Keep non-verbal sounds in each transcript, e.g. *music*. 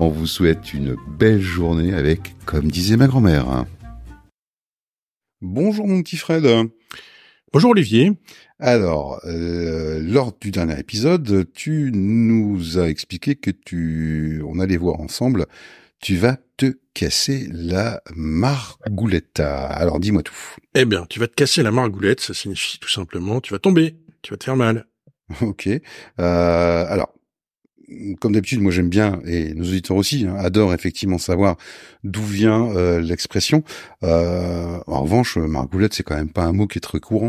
On vous souhaite une belle journée avec, comme disait ma grand-mère. Bonjour mon petit Fred. Bonjour Olivier. Alors, euh, lors du dernier épisode, tu nous as expliqué que tu, on allait voir ensemble, tu vas te casser la margoulette. Alors dis-moi tout. Eh bien, tu vas te casser la margoulette, ça signifie tout simplement, tu vas tomber, tu vas te faire mal. *laughs* Ok. Euh, alors, comme d'habitude, moi j'aime bien, et nos auditeurs aussi, hein, adorent effectivement savoir d'où vient euh, l'expression. Euh, en revanche, margoulette, c'est quand même pas un mot qui est très courant.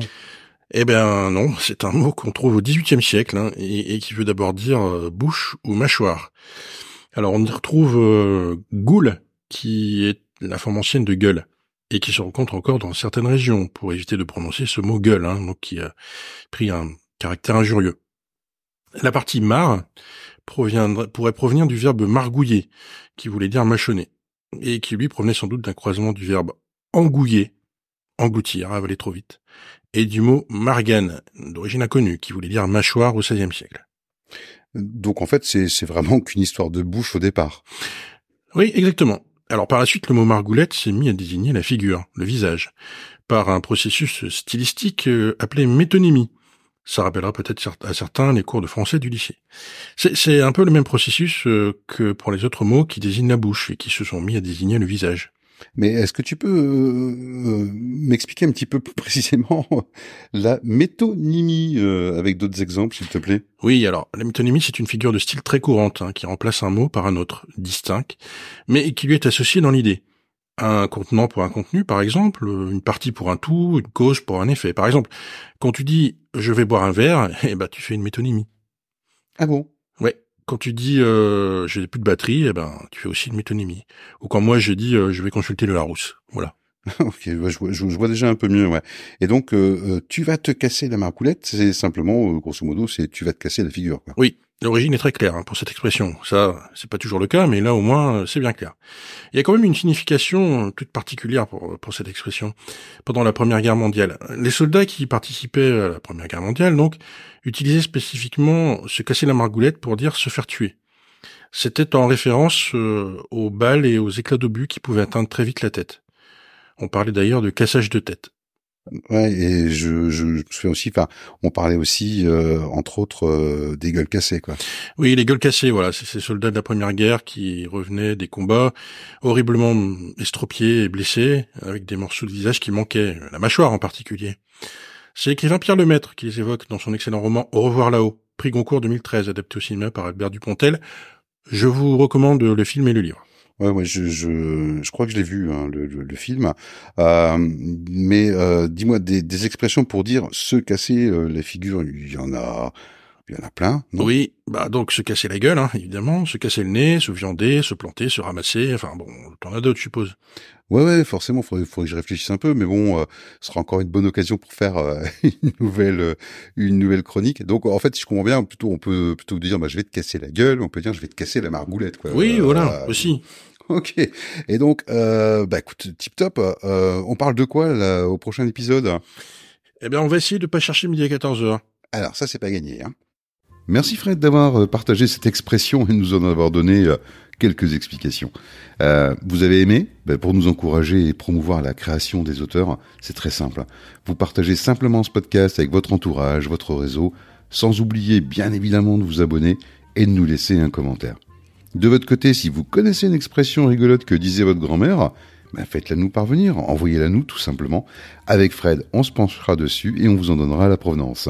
Eh bien non, c'est un mot qu'on trouve au XVIIIe siècle hein, et, qui veut d'abord dire euh, bouche ou mâchoire. Alors on y retrouve euh, goule, qui est la forme ancienne de gueule et qui se rencontre encore dans certaines régions pour éviter de prononcer ce mot gueule, hein, donc qui a pris un caractère injurieux. La partie mar pourrait provenir du verbe margouiller, qui voulait dire mâchonner, et qui lui provenait sans doute d'un croisement du verbe engouiller, engloutir, avaler trop vite, et du mot margane, d'origine inconnue, qui voulait dire mâchoire au XVIe siècle. Donc en fait, c'est vraiment qu'une histoire de bouche au départ. Oui, exactement. Alors par la suite, le mot margoulette s'est mis à désigner la figure, le visage, par un processus stylistique euh, appelé métonymie, ça rappellera peut-être à certains les cours de français du lycée. C'est un peu le même processus euh, que pour les autres mots qui désignent la bouche et qui se sont mis à désigner le visage. Mais est-ce que tu peux euh, euh, m'expliquer un petit peu plus *laughs* précisément la métonymie avec d'autres exemples, s'il te plaît? Oui, alors la métonymie, c'est une figure de style très courante hein, qui remplace un mot par un autre, distinct, mais qui lui est associé dans l'idée un contenant pour un contenu, par exemple, une partie pour un tout, une cause pour un effet. Par exemple, quand tu dis je vais boire un verre, *laughs* eh ben tu fais une métonymie. Ah bon? Ouais. Quand tu dis euh, j'ai plus de batterie, eh ben tu fais aussi une métonymie. Ou quand moi je dis euh, je vais consulter le Larousse. Voilà. *laughs* ok, je, vois déjà un peu mieux, ouais. Et donc, euh, euh, tu vas te casser la marcoulette, c'est simplement, grosso modo, c'est tu vas te casser la figure. Quoi. Oui, L'origine est très claire hein, pour cette expression. Ça, c'est pas toujours le cas, mais là au moins euh, c'est bien clair. Il y a quand même une signification euh, toute particulière pour, pour cette expression. Pendant la Première Guerre mondiale, les soldats qui participaient à la Première Guerre mondiale, donc, utilisaient spécifiquement se casser la margoulette pour dire se faire tuer. C'était en référence euh, aux balles et aux éclats d'obus qui pouvaient atteindre très vite la tête. On parlait d'ailleurs de cassage de tête. Ouais, et je, fais aussi, on parlait aussi, euh, entre autres, euh, des gueules cassées, quoi. Oui, les gueules cassées, voilà, c'est ces soldats de la Première Guerre qui revenaient des combats horriblement estropiés et blessés, avec des morceaux de visage qui manquaient, la mâchoire en particulier. C'est l'écrivain Pierre Lemaître qui les évoque dans son excellent roman Au revoir là-haut, prix Goncourt 2013, adapté au cinéma par Albert Dupontel. Je vous recommande le film et le livre. Ouais, ouais, je, je, je crois que je l'ai vu hein, le, film. Euh, mais euh, dis-moi des, des, expressions pour dire se casser euh, les figures. Il y en a, il y en a plein. Non? Oui, bah donc se casser la gueule, hein, évidemment, se casser le nez, se viander, se planter, se ramasser. Enfin bon, t'en as d'autres, je suppose. Ouais, ouais, forcément, faudrait, faudrait que je réfléchisse un peu, mais bon, euh, ce sera encore une bonne occasion pour faire euh, *laughs* une nouvelle, euh, une nouvelle chronique. Donc, en fait, si je comprends bien, plutôt, on peut plutôt dire, bah, je vais te casser la gueule, on peut dire, je vais te casser la margoulette, quoi. Oui, voilà, aussi. *laughs* Ok. Et donc, euh, bah écoute, tip top. Euh, on parle de quoi là, au prochain épisode? Eh bien, on va essayer de pas chercher midi à 14h. Alors, ça, c'est pas gagné. Hein. Merci Fred d'avoir partagé cette expression et nous en avoir donné quelques explications. Euh, vous avez aimé? Ben Pour nous encourager et promouvoir la création des auteurs, c'est très simple. Vous partagez simplement ce podcast avec votre entourage, votre réseau, sans oublier bien évidemment de vous abonner et de nous laisser un commentaire. De votre côté, si vous connaissez une expression rigolote que disait votre grand-mère, ben faites-la nous parvenir, envoyez-la nous tout simplement. Avec Fred, on se penchera dessus et on vous en donnera la provenance.